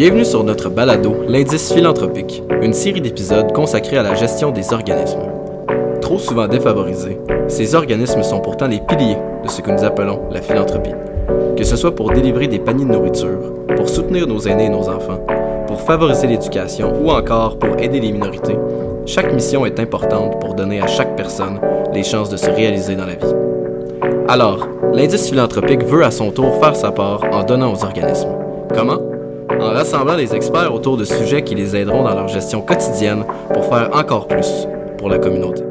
Bienvenue sur notre balado L'indice philanthropique, une série d'épisodes consacrés à la gestion des organismes. Trop souvent défavorisés, ces organismes sont pourtant les piliers de ce que nous appelons la philanthropie. Que ce soit pour délivrer des paniers de nourriture, pour soutenir nos aînés et nos enfants, pour favoriser l'éducation ou encore pour aider les minorités, chaque mission est importante pour donner à chaque personne les chances de se réaliser dans la vie. Alors, l'indice philanthropique veut à son tour faire sa part en donnant aux organismes. Comment? En rassemblant les experts autour de sujets qui les aideront dans leur gestion quotidienne pour faire encore plus pour la communauté.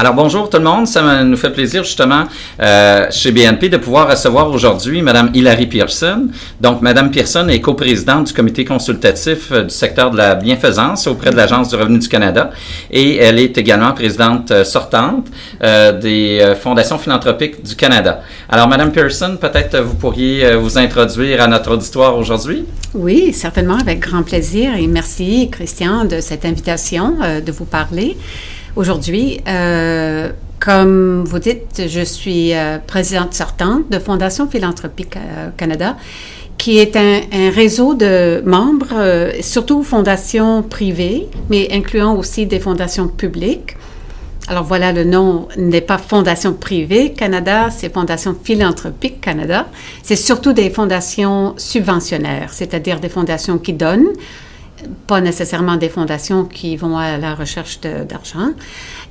Alors bonjour tout le monde, ça nous fait plaisir justement euh, chez BNP de pouvoir recevoir aujourd'hui Madame Hilary Pearson. Donc Madame Pearson est coprésidente du comité consultatif euh, du secteur de la bienfaisance auprès de l'Agence du revenu du Canada et elle est également présidente euh, sortante euh, des fondations philanthropiques du Canada. Alors Madame Pearson, peut-être vous pourriez vous introduire à notre auditoire aujourd'hui. Oui, certainement, avec grand plaisir. Et merci, Christian, de cette invitation de vous parler aujourd'hui. Euh, comme vous dites, je suis euh, présidente sortante de Fondation Philanthropique euh, Canada, qui est un, réseau de membres, surtout fondations privées, mais incluant aussi des fondations publiques. Alors voilà, le nom n'est pas Fondation privée Canada, c'est Fondation philanthropique Canada. C'est surtout des fondations subventionnaires, c'est-à-dire des fondations qui donnent, pas nécessairement des fondations qui vont à la recherche d'argent.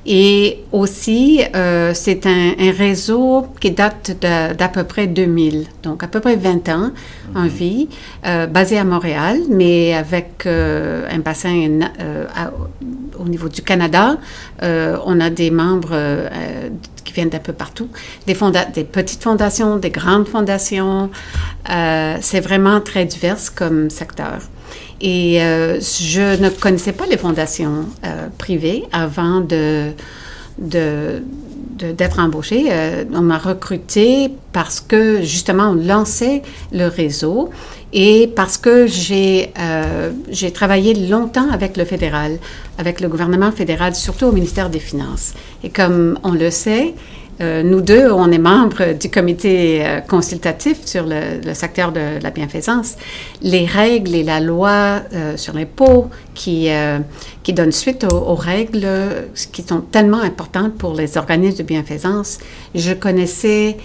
Et aussi, euh, c'est un, un réseau qui date d'à peu près 2000, donc à peu près 20 ans en vie, euh, basé à Montréal, mais avec euh, un bassin à- au niveau du Canada. On a des membres qui viennent d'un peu partout, des, petites fondations, des grandes fondations. C'est vraiment très divers comme secteur. Et euh, je ne connaissais pas les fondations euh, privées avant de, d'être embauchée. Euh, on m'a recrutée parce que justement on lançait le réseau et parce que j'ai j'ai travaillé longtemps avec le fédéral, avec le gouvernement fédéral, surtout au ministère des Finances. Et comme on le sait, euh, nous deux, on est membres du comité euh, consultatif sur le, secteur de la bienfaisance. Les règles et la loi euh, sur l'impôt qui, qui donnent suite aux, aux règles qui sont tellement importantes pour les organismes de bienfaisance, je connaissais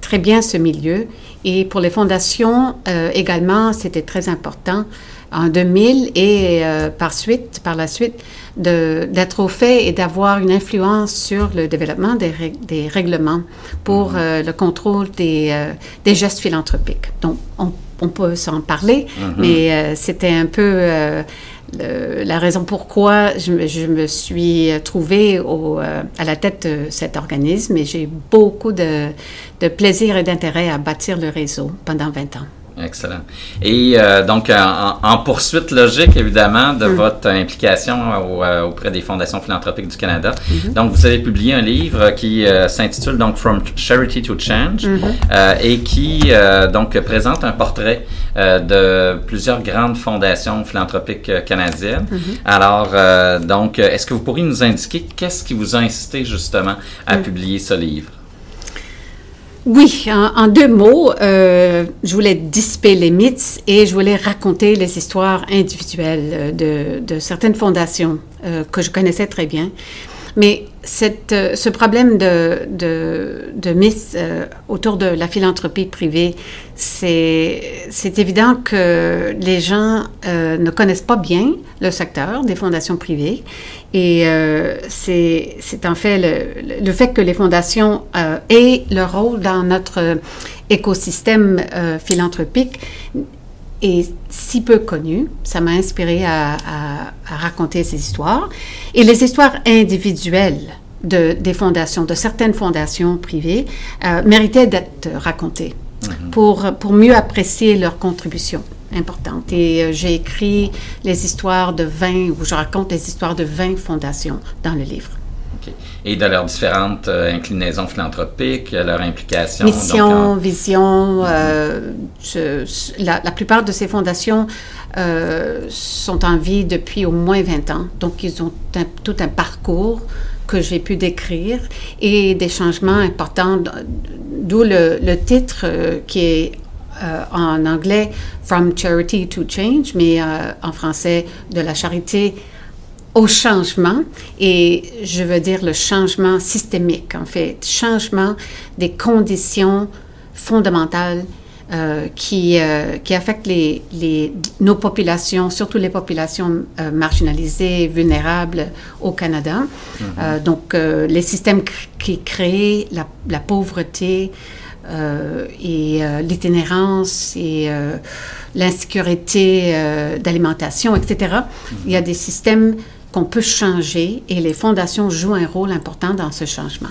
très bien ce milieu. Et pour les fondations également, c'était très important en 2000 et euh, par suite, par la suite, d'être au fait et d'avoir une influence sur le développement des, règ- des règlements pour euh, le contrôle des, euh, des gestes philanthropiques. Donc, on, on peut s'en parler, mais euh, c'était un peu le- la raison pourquoi je, me- je me suis trouvée au, à la tête de cet organisme et j'ai beaucoup de, de plaisir et d'intérêt à bâtir le réseau pendant 20 ans. Excellent. Et euh, donc, en, en poursuite logique, évidemment, de votre implication au- euh, auprès des fondations philanthropiques du Canada, donc vous avez publié un livre qui euh, s'intitule donc From Charity to Change euh, et qui euh, donc présente un portrait euh, de plusieurs grandes fondations philanthropiques euh, canadiennes. Alors, euh, donc, est-ce que vous pourriez nous indiquer qu'est-ce qui vous a incité justement à publier ce livre? Oui, en, deux mots, euh, je voulais dissiper les mythes et je voulais raconter les histoires individuelles euh, de, certaines fondations euh, que je connaissais très bien. Mais ce problème de, mythes autour de la philanthropie privée, c'est évident que les gens ne connaissent pas bien le secteur des fondations privées. Et euh, c'est en fait le, le fait que les fondations euh, aient leur rôle dans notre écosystème euh, philanthropique est si peu connu. Ça m'a inspiré à, à- à raconter ces histoires. Et les histoires individuelles de, des fondations, de certaines fondations privées, euh, méritaient d'être racontées pour, pour mieux apprécier leur contribution importante. Et euh, j'ai écrit les histoires de 20, ou je raconte les histoires de 20 fondations dans le livre. Et de leurs différentes euh, inclinaisons philanthropiques, euh, leur implication. donc, Mission, en- vision, euh, je- la, la plupart de ces fondations euh, sont en vie depuis au moins 20 ans. Donc, ils ont un- tout un parcours que j'ai pu décrire et des changements importants, d'où le, le, titre qui est euh, en anglais From Charity to Change, mais euh, en français de la charité au changement, et je veux dire le changement systémique, en fait, changement des conditions fondamentales euh, qui, euh, qui affectent les, les, nos populations, surtout les populations euh, marginalisées, vulnérables au Canada. Mm-hmm. donc, les systèmes qui créent la, la pauvreté et l'itinérance et l'insécurité d'alimentation, etc. Il y a des systèmes qu'on peut changer et les fondations jouent un rôle important dans ce changement.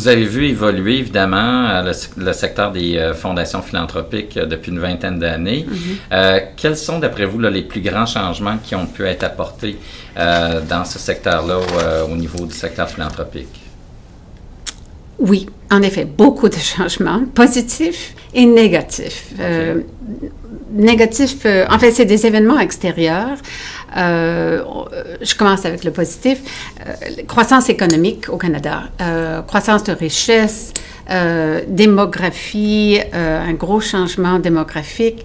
Vous avez vu évoluer évidemment euh, le, secteur des euh, fondations philanthropiques euh, depuis une vingtaine d'années. Mm-hmm. quels sont, d'après vous, les plus grands changements qui ont pu être apportés dans ce secteur-là au niveau du secteur philanthropique? Oui, en effet, beaucoup de changements, positifs et négatifs. Négatifs, en fait, c'est des événements extérieurs. Euh, je commence avec le positif. croissance économique au Canada, croissance de richesse, démographie, un gros changement démographique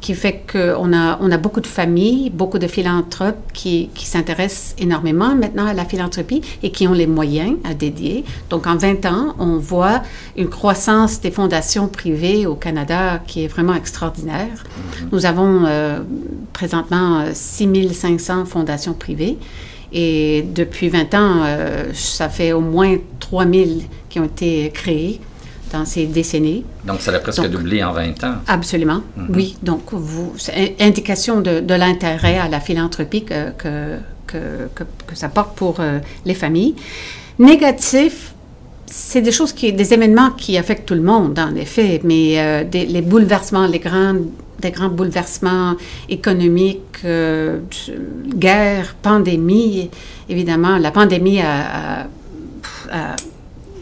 qui fait qu'on a, on a beaucoup de familles, beaucoup de philanthropes qui, qui s'intéressent énormément maintenant à la philanthropie et qui ont les moyens à dédier. Donc, en 20 ans, on voit une croissance des fondations privées au Canada qui est vraiment extraordinaire. Mm-hmm. Nous avons euh, présentement 6500 fondations privées. Et depuis 20 ans, euh, ça fait au moins 3000 qui ont été créées dans ces décennies. Donc, ça a presque doublé en 20 ans. Absolument, mhm. oui. Donc, vous, indication de, de l'intérêt à la philanthropie que, que, que, que ça porte pour euh, les familles. Négatif, c'est des choses qui, des événements qui affectent tout le monde, en effet, mais euh, des, les bouleversements, les grands, des grands bouleversements économiques, euh, guerre, pandémie, évidemment, la pandémie a, a, a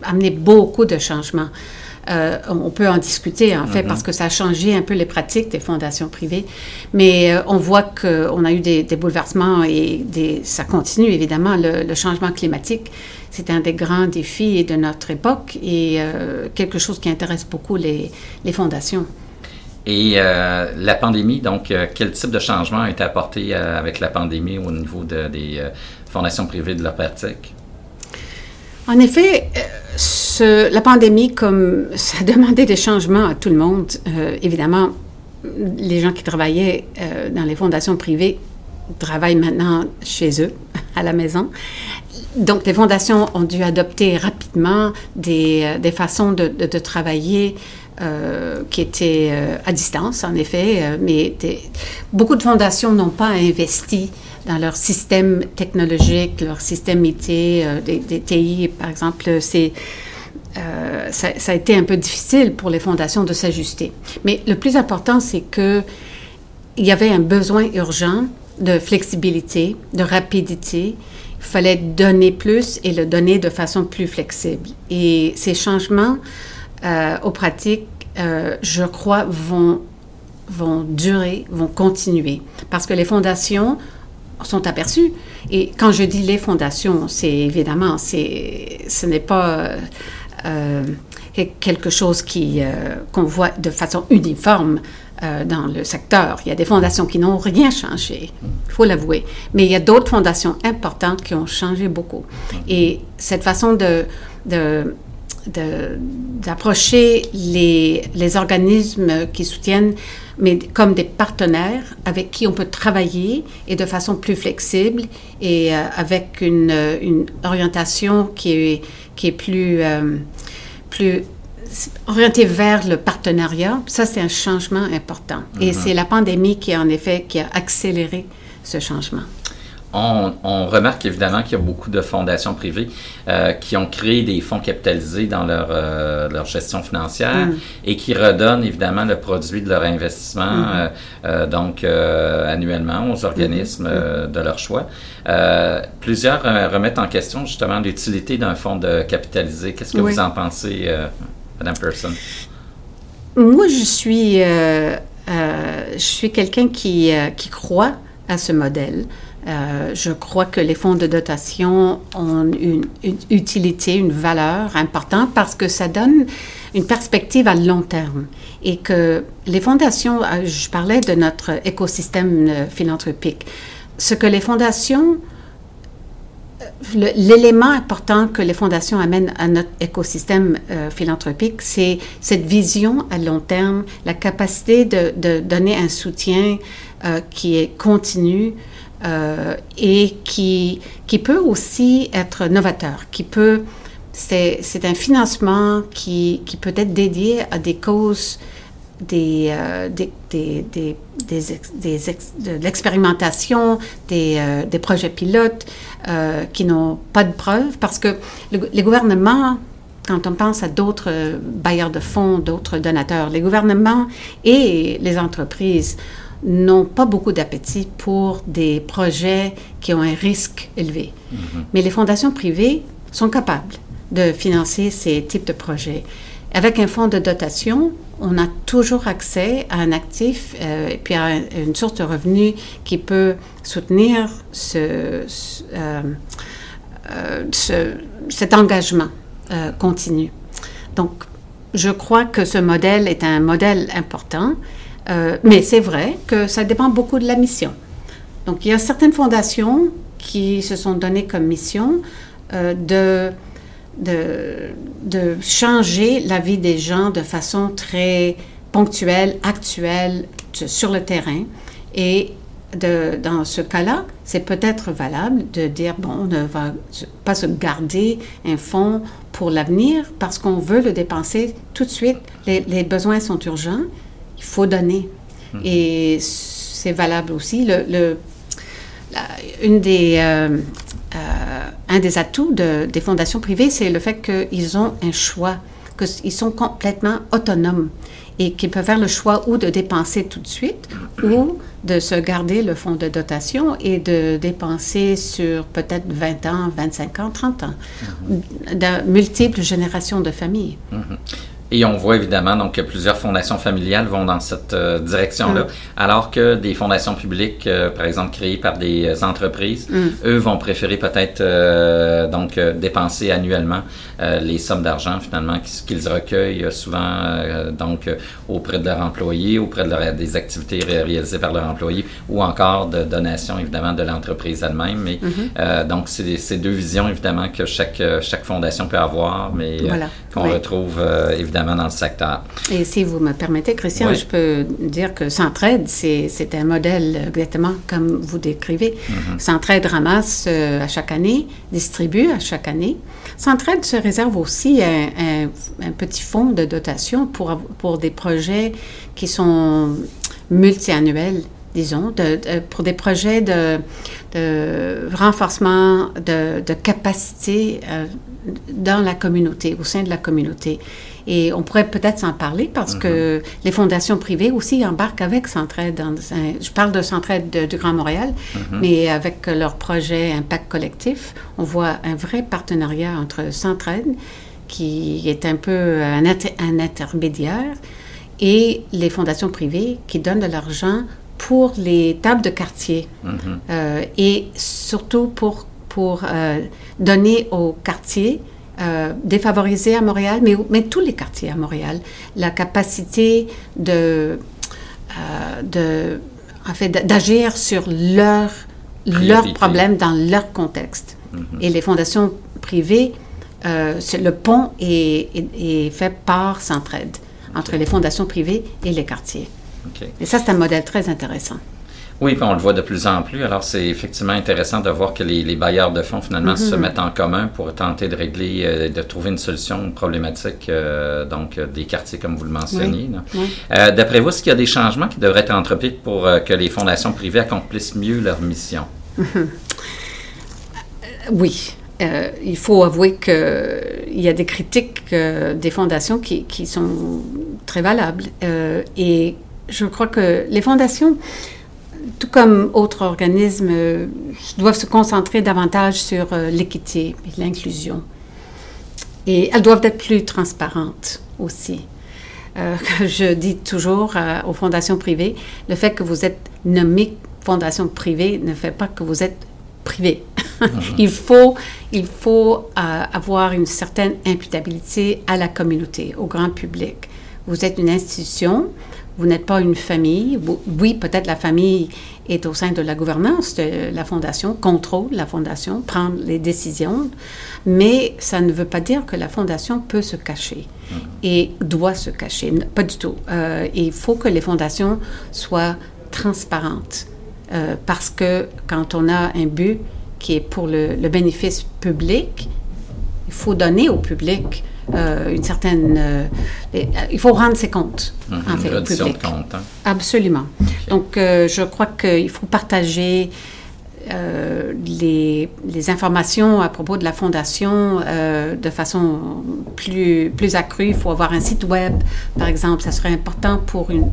amené beaucoup de changements. Euh, on peut en discuter, en fait, mm-hmm. parce que ça a changé un peu les pratiques des fondations privées. Mais euh, on voit qu'on a eu des, bouleversements et des, ça continue, évidemment. Le, changement climatique, c'est un des grands défis de notre époque et euh, quelque chose qui intéresse beaucoup les, fondations. Et la pandémie, donc, quel type de changement a été apporté avec la pandémie au niveau des fondations privées de leur pratique? En effet, la pandémie, comme ça a demandé des changements à tout le monde, euh, évidemment, les gens qui travaillaient euh, dans les fondations privées travaillent maintenant chez eux, à la maison. Donc, les fondations ont dû adopter rapidement des, euh, des façons de, de, travailler qui étaient à distance, en effet, mais beaucoup de fondations n'ont pas investi dans leur système technologique, leur système IT, des, des, TI, par exemple. C'est euh, ça, a été un peu difficile pour les fondations de s'ajuster. Mais le plus important, c'est que il y avait un besoin urgent de flexibilité, de rapidité. Il fallait donner plus et le donner de façon plus flexible. Et ces changements euh, aux pratiques, euh, je crois, vont, vont durer, vont continuer. Parce que les fondations sont aperçues. Et quand je dis les fondations, c'est évidemment, c'est, ce n'est pas euh, quelque chose qui euh, qu'on voit de façon uniforme euh, dans le secteur. Il y a des fondations qui n'ont rien changé, il faut l'avouer. Mais il y a d'autres fondations importantes qui ont changé beaucoup. Et cette façon de d'approcher les, les, organismes qui soutiennent, mais comme des partenaires avec qui on peut travailler et de façon plus flexible et avec une, une, orientation qui est, qui est plus plus orienté vers le partenariat, ça c'est un changement important. Et mhm. c'est la pandémie qui en effet qui a accéléré ce changement. On, remarque évidemment qu'il y a beaucoup de fondations privées euh, qui ont créé des fonds capitalisés dans leur, euh, leur gestion financière mm. et qui redonnent évidemment le produit de leur investissement mm. euh, donc annuellement aux organismes mm. de leur choix. plusieurs remettent en question justement l'utilité d'un fonds de capitalisé. Qu'est-ce que vous en pensez, Madame Person? Moi, je suis je suis quelqu'un qui, qui croit à ce modèle. Je crois que les fonds de dotation ont une, utilité, une valeur importante parce que ça donne une perspective à long terme. Et que les fondations, je parlais de notre écosystème philanthropique, ce que les fondations l'élément important que les fondations amènent à notre écosystème euh, philanthropique, c'est cette vision à long terme, la capacité de, donner un soutien euh, qui est continu euh, et qui, qui peut aussi être novateur, qui peut... C'est un financement qui, qui peut être dédié à des causes des, des, des, des, des de l'expérimentation, des, des, projets pilotes, euh, qui n'ont pas de preuves, parce que les gouvernements, quand on pense à d'autres bailleurs de fonds, d'autres donateurs, les gouvernements et les entreprises n'ont pas beaucoup d'appétit pour des projets qui ont un risque élevé. Mm-hmm. Mais les fondations privées sont capables de financer ces types de projets. Avec un fonds de dotation, on a toujours accès à un actif euh, et puis à une source de revenus qui peut soutenir ce, euh, euh, cet engagement continu. Donc, je crois que ce modèle est un modèle important, mais c'est vrai que ça dépend beaucoup de la mission. Donc, il y a certaines fondations qui se sont données comme mission de de, de changer la vie des gens de façon très ponctuelle, actuelle, sur le terrain. Et dans ce cas-là, c'est peut-être valable de dire, bon, on ne va pas se garder un fonds pour l'avenir parce qu'on veut le dépenser tout de suite. Les besoins sont urgents, il faut donner. Mmh. Et c'est valable aussi. Le, le la, une des... Euh, euh, un des atouts des fondations privées, c'est le fait qu'ils ont un choix, qu'ils sont complètement autonomes et qu'ils peuvent faire le choix ou de dépenser tout de suite ou de se garder le fonds de dotation et de dépenser sur peut-être 20 ans, 25 ans, 30 ans, mm-hmm. de multiples générations de familles. Mm-hmm. Et on voit évidemment donc que plusieurs fondations familiales vont dans cette euh, direction-là, mm. alors que des fondations publiques, euh, par exemple créées par des euh, entreprises, mm. eux vont préférer peut-être donc dépenser annuellement les sommes d'argent finalement qu'ils recueillent souvent donc auprès de leurs employés, auprès de des activités réalisées par leurs employés, ou encore de donations évidemment de l'entreprise elle-même. Mais mm-hmm. donc c'est ces deux visions évidemment que chaque chaque fondation peut avoir, mais qu'on retrouve évidemment dans le secteur. Et si vous me permettez, Christian, je peux dire que Centraide, c'est un modèle exactement comme vous décrivez. Mm Centraide ramasse euh, à chaque année, distribue à chaque année. Centraide se réserve aussi un, un, petit fonds de dotation pour, pour des projets qui sont multiannuels disons, de, pour des projets de, de renforcement de, de capacité euh, dans la communauté, au sein de la communauté. Et on pourrait peut-être s'en parler parce que mhm. les fondations privées aussi embarquent avec Centraide. je parle de Centraide du Grand Montréal, mhm. mais avec leur projet Impact Collectif, on voit un vrai partenariat entre Centraide, qui est un peu un, intermédiaire, et les fondations privées qui donnent de l'argent pour les tables de quartier mhm. euh, et surtout pour, pour euh, donner aux quartiers euh, défavorisés à Montréal, mais, mais tous les quartiers à Montréal, la capacité de, euh, de en fait, d'agir sur leurs leur problèmes dans leur contexte. Mm-hmm. Et les fondations privées, euh, le pont est, est, fait par Centraide entre les fondations privées et les quartiers. Et ça, c'est un modèle très intéressant. Oui, puis on le voit de plus en plus. Alors, c'est effectivement intéressant de voir que les, bailleurs de fonds, finalement, se mhm. mettent en commun pour tenter de régler, euh, de trouver une solution problématique, euh, donc, euh, des quartiers, comme vous le mentionniez. D'après vous, est-ce qu'il y a des changements qui devraient être entrepris pour que les fondations privées accomplissent mieux leur mission? Oui. il faut avouer qu'il y a des critiques des fondations qui, qui, sont très valables. et je crois que les fondations tout comme autres organismes, euh, doivent se concentrer davantage sur euh, l'équité et l'inclusion. Et elles doivent être plus transparentes aussi. euh, je dis toujours aux fondations privées, le fait que vous êtes nommé fondation privée ne fait pas que vous êtes privé. Il faut, il faut avoir une certaine imputabilité à la communauté, au grand public. Vous êtes une institution, vous n'êtes pas une famille. Oui, peut-être la famille est au sein de la gouvernance de la fondation, contrôle la fondation, prend les décisions, mais ça ne veut pas dire que la fondation peut se cacher et doit se cacher. Pas du tout. Euh, il faut que les fondations soient transparentes euh, parce que quand on a un but qui est pour le, le bénéfice public, il faut donner au public euh, une certaine. Euh, il faut rendre ses comptes, en fait, au public. De compte, hein. Absolument. Donc, euh, je crois qu'il faut partager les, les, informations à propos de la fondation de façon plus, plus accrue. Il faut avoir un site web, par exemple. Ça serait important pour une,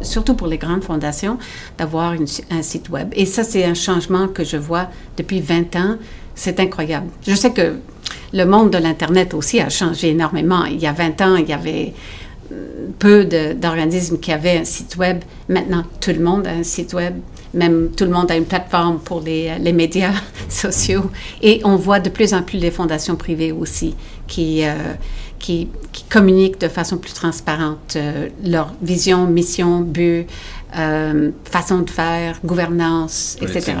surtout pour les grandes fondations, d'avoir un site web. Et ça, c'est un changement que je vois depuis 20 ans. C'est incroyable. Je sais que le monde de l'Internet aussi a changé énormément. Il y a 20 ans, il y avait euh, peu d'organismes qui avaient un site web. Maintenant, tout le monde a un site web. Même tout le monde a une plateforme pour les, les médias sociaux. Et on voit de plus en plus les fondations privées aussi qui, euh, qui, communiquent de façon plus transparente euh, leur vision, mission, but, façon de faire, gouvernance, etc.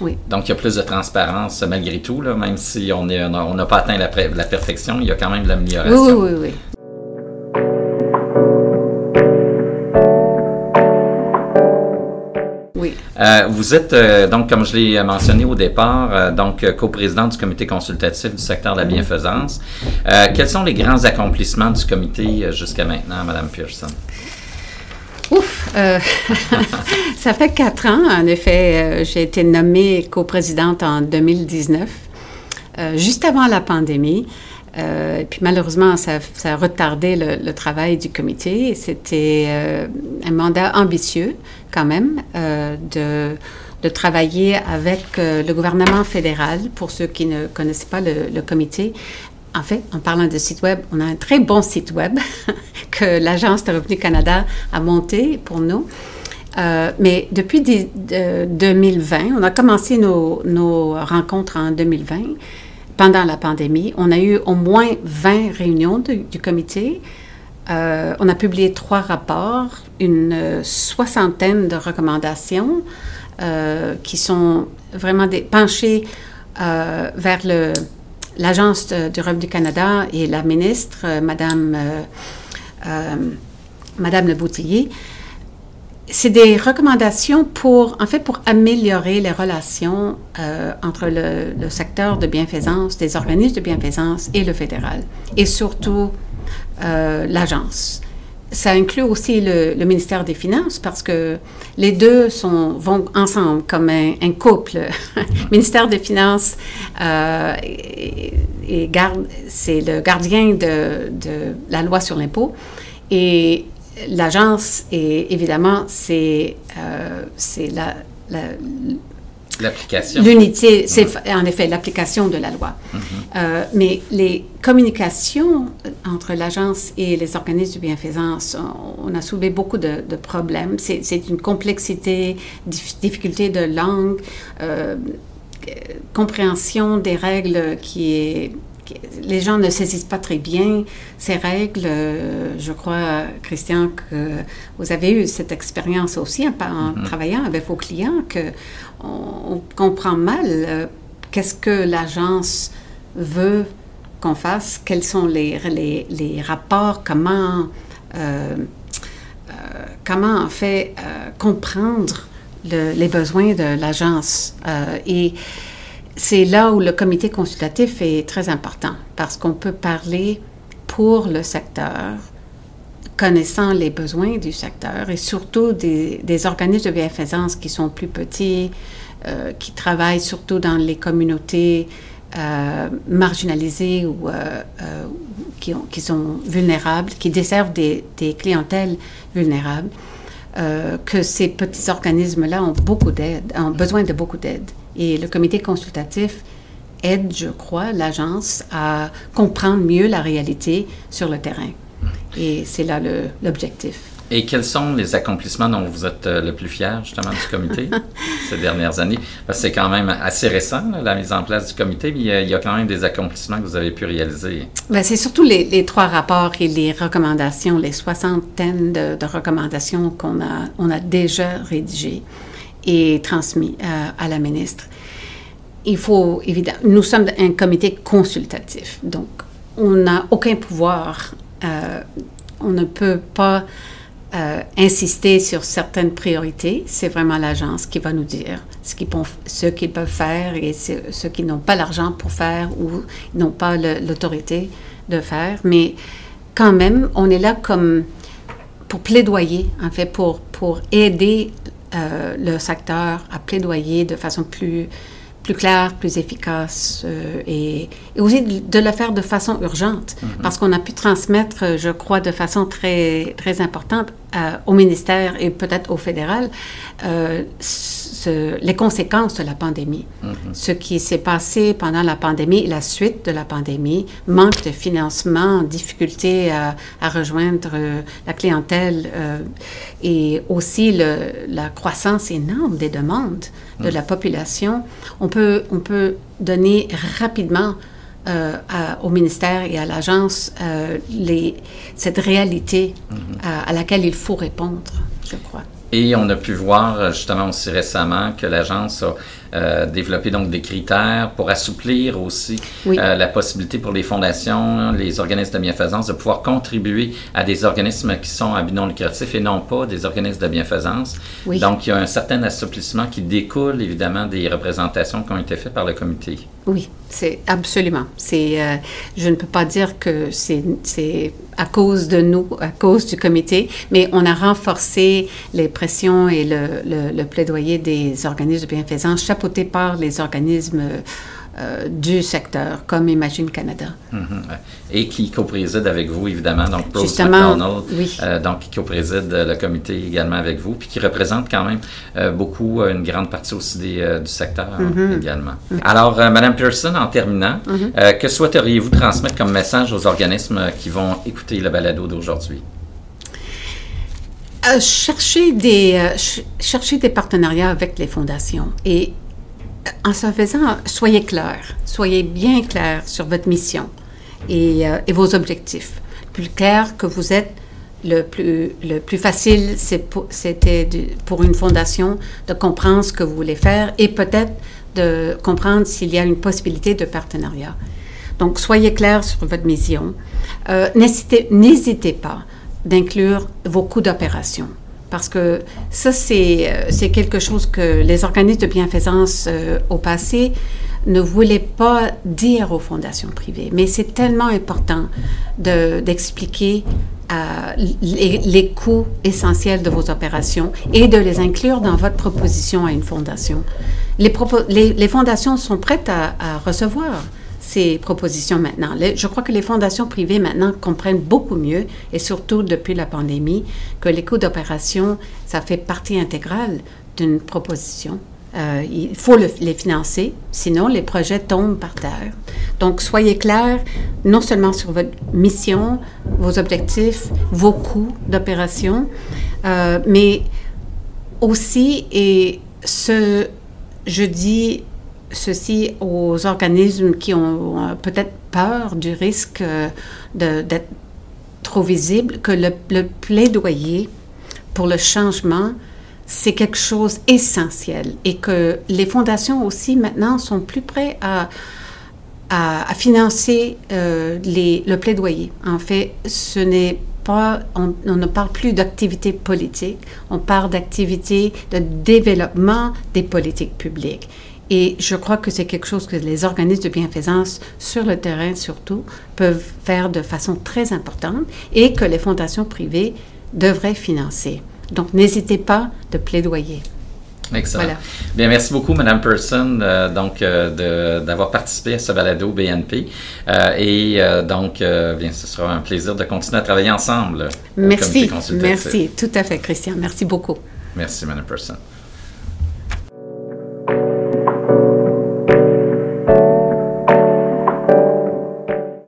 Donc, il y a plus de transparence malgré tout, là, même si on n'a on pas atteint la, la, perfection, il y a quand même de l'amélioration. Oui, oui, oui. oui. Euh, vous êtes, euh, donc, comme je l'ai mentionné au départ, euh, donc coprésidente du comité consultatif du secteur de la bienfaisance. quels sont les grands accomplissements du comité jusqu'à maintenant, Madame Pearson? Ouf! Euh, ça fait quatre ans, en effet. Euh, j'ai été nommée coprésidente en 2019, euh, juste avant la pandémie. puis malheureusement, ça, a retardé le, travail du comité. C'était un mandat ambitieux, quand même, de, travailler avec le gouvernement fédéral. Pour ceux qui ne connaissent pas le comité, en fait, en parlant de site web, on a un très bon site web que l'Agence de Revenu Canada a monté pour nous. Euh, mais depuis 2020, on a commencé nos, rencontres en 2020. Pendant la pandémie, on a eu au moins 20 réunions du comité. Euh, on a publié trois rapports, une soixantaine de recommandations euh, qui sont vraiment penchées vers le, l'Agence du Revenu du Canada et la ministre, euh, Madame, euh, euh, Madame Le Boutillier, c'est des recommandations pour, en fait, pour améliorer les relations entre le, secteur de bienfaisance, des organismes de bienfaisance et le fédéral, et surtout l'agence ça inclut aussi le, ministère des Finances parce que les deux sont, vont ensemble comme un, couple. ministère des Finances euh, et, garde, c'est le gardien de, de, la loi sur l'impôt et l'agence, et évidemment, c'est, euh, c'est la, la L'application. L'unité, c'est en effet l'application de la loi. Mhm. Euh, mais les communications entre l'agence et les organismes de bienfaisance, on, a soulevé beaucoup de, problèmes. C'est une complexité, difficulté de langue, euh, compréhension des règles qui est les gens ne saisissent pas très bien ces règles. Je crois, Christian, que vous avez eu cette expérience aussi en, mhm. travaillant avec vos clients, que on, comprend mal euh, qu'est-ce que l'agence veut qu'on fasse, quels sont les, les, rapports, comment, euh, euh, comment en fait comprendre les besoins de l'agence. et c'est là où le comité consultatif est très important parce qu'on peut parler pour le secteur, connaissant les besoins du secteur et surtout des, des organismes de bienfaisance qui sont plus petits, euh, qui travaillent surtout dans les communautés euh, marginalisées ou euh, qui, ont, qui, sont vulnérables, qui desservent des, des clientèles vulnérables, que ces petits organismes-là ont beaucoup d'aide, ont besoin de beaucoup d'aide. Et le comité consultatif aide, je crois, l'agence à comprendre mieux la réalité sur le terrain. Et c'est là l'objectif. Et quels sont les accomplissements dont vous êtes euh, le plus fier, justement, du comité ces dernières années? Parce que c'est quand même assez récent, la mise en place du comité, mais il y, a, quand même des accomplissements que vous avez pu réaliser. Bien, c'est surtout les, trois rapports et les recommandations, les soixantaines de, recommandations qu'on a, on a déjà rédigées et transmis euh, à la ministre. Il faut, évidemment, nous sommes un comité consultatif, donc on n'a aucun pouvoir. Euh, on ne peut pas euh, insister sur certaines priorités. C'est vraiment l'agence qui va nous dire ce qu'ils, peuvent faire et ceux qui n'ont pas l'argent pour faire ou n'ont pas l'autorité de faire. Mais quand même, on est là comme pour plaidoyer, en fait, pour, pour aider euh, le secteur à plaidoyer de façon plus plus clair, plus efficace euh, et, aussi de, le faire de façon urgente mm-hmm. parce qu'on a pu transmettre, je crois, de façon très, très importante euh, au ministère et peut-être au fédéral euh, les conséquences de la pandémie. Mm-hmm. Ce qui s'est passé pendant la pandémie, la suite de la pandémie, manque de financement, difficulté à, à rejoindre la clientèle et aussi le, la croissance énorme des demandes de la population, on peut, on peut donner rapidement euh, au ministère et à l'agence euh, cette réalité mhm. à, laquelle il faut répondre, je crois. Et on a pu voir justement aussi récemment que l'agence a euh, développer donc des critères pour assouplir aussi euh, la possibilité pour les fondations, les organismes de bienfaisance de pouvoir contribuer à des organismes qui sont à but non lucratif et non pas des organismes de bienfaisance. Donc il y a un certain assouplissement qui découle évidemment des représentations qui ont été faites par le comité. Oui, c'est absolument. C'est, euh, je ne peux pas dire que c'est, c'est à cause de nous, à cause du comité, mais on a renforcé les pressions et le, le, le plaidoyer des organismes de bienfaisance chapeautés par les organismes euh, du secteur, comme Imagine Canada. Mhm, Et qui co-préside avec vous, évidemment, donc Bruce McDonald, euh, donc qui co-préside le comité également avec vous, puis qui représente quand même euh, beaucoup, une grande partie aussi du secteur mhm. également. Mhm. Alors, Madame Pearson, en terminant, que souhaiteriez-vous transmettre comme message aux organismes qui vont écouter le balado d'aujourd'hui? chercher, des, chercher des partenariats avec les fondations et en se faisant, soyez clair, soyez bien clair sur votre mission et, euh, vos objectifs. Plus clair que vous êtes, le plus, le plus facile, c'était pour une fondation de comprendre ce que vous voulez faire et peut-être de comprendre s'il y a une possibilité de partenariat. Donc, soyez clair sur votre mission. Euh, n'hésitez pas d'inclure vos coûts d'opération parce que ça, euh, c'est quelque chose que les organismes de bienfaisance euh, au passé ne voulaient pas dire aux fondations privées. Mais c'est tellement important d'expliquer euh, les, coûts essentiels de vos opérations et de les inclure dans votre proposition à une fondation. Les, fondations sont prêtes à recevoir ces propositions maintenant. je crois que les fondations privées maintenant comprennent beaucoup mieux, et surtout depuis la pandémie, que les coûts d'opération, ça fait partie intégrale d'une proposition. Euh, il faut les financer, sinon les projets tombent par terre. Donc, soyez clairs, non seulement sur votre mission, vos objectifs, vos coûts d'opération, euh, mais aussi, et ce, je dis ceci aux organismes qui ont euh, peut-être peur du risque euh, d'être trop visible, que le, plaidoyer pour le changement, c'est quelque chose essentiel et que les fondations aussi maintenant sont plus prêtes à, à, financer euh, les, le plaidoyer. En fait, ce n'est pas, on, ne parle plus d'activité politique, on parle d'activité de développement des politiques publiques. Et je crois que c'est quelque chose que les organismes de bienfaisance, sur le terrain surtout, peuvent faire de façon très importante et que les fondations privées devraient financer. Donc, n'hésitez pas de plaidoyer. Excellent. Bien, merci beaucoup, Madame Person, euh, donc euh, d'avoir participé à ce balado BNP. Euh, et donc, bien, ce sera un plaisir de continuer à travailler ensemble. Merci. Merci, tout à fait, Christian. Merci beaucoup. Merci, Madame Person.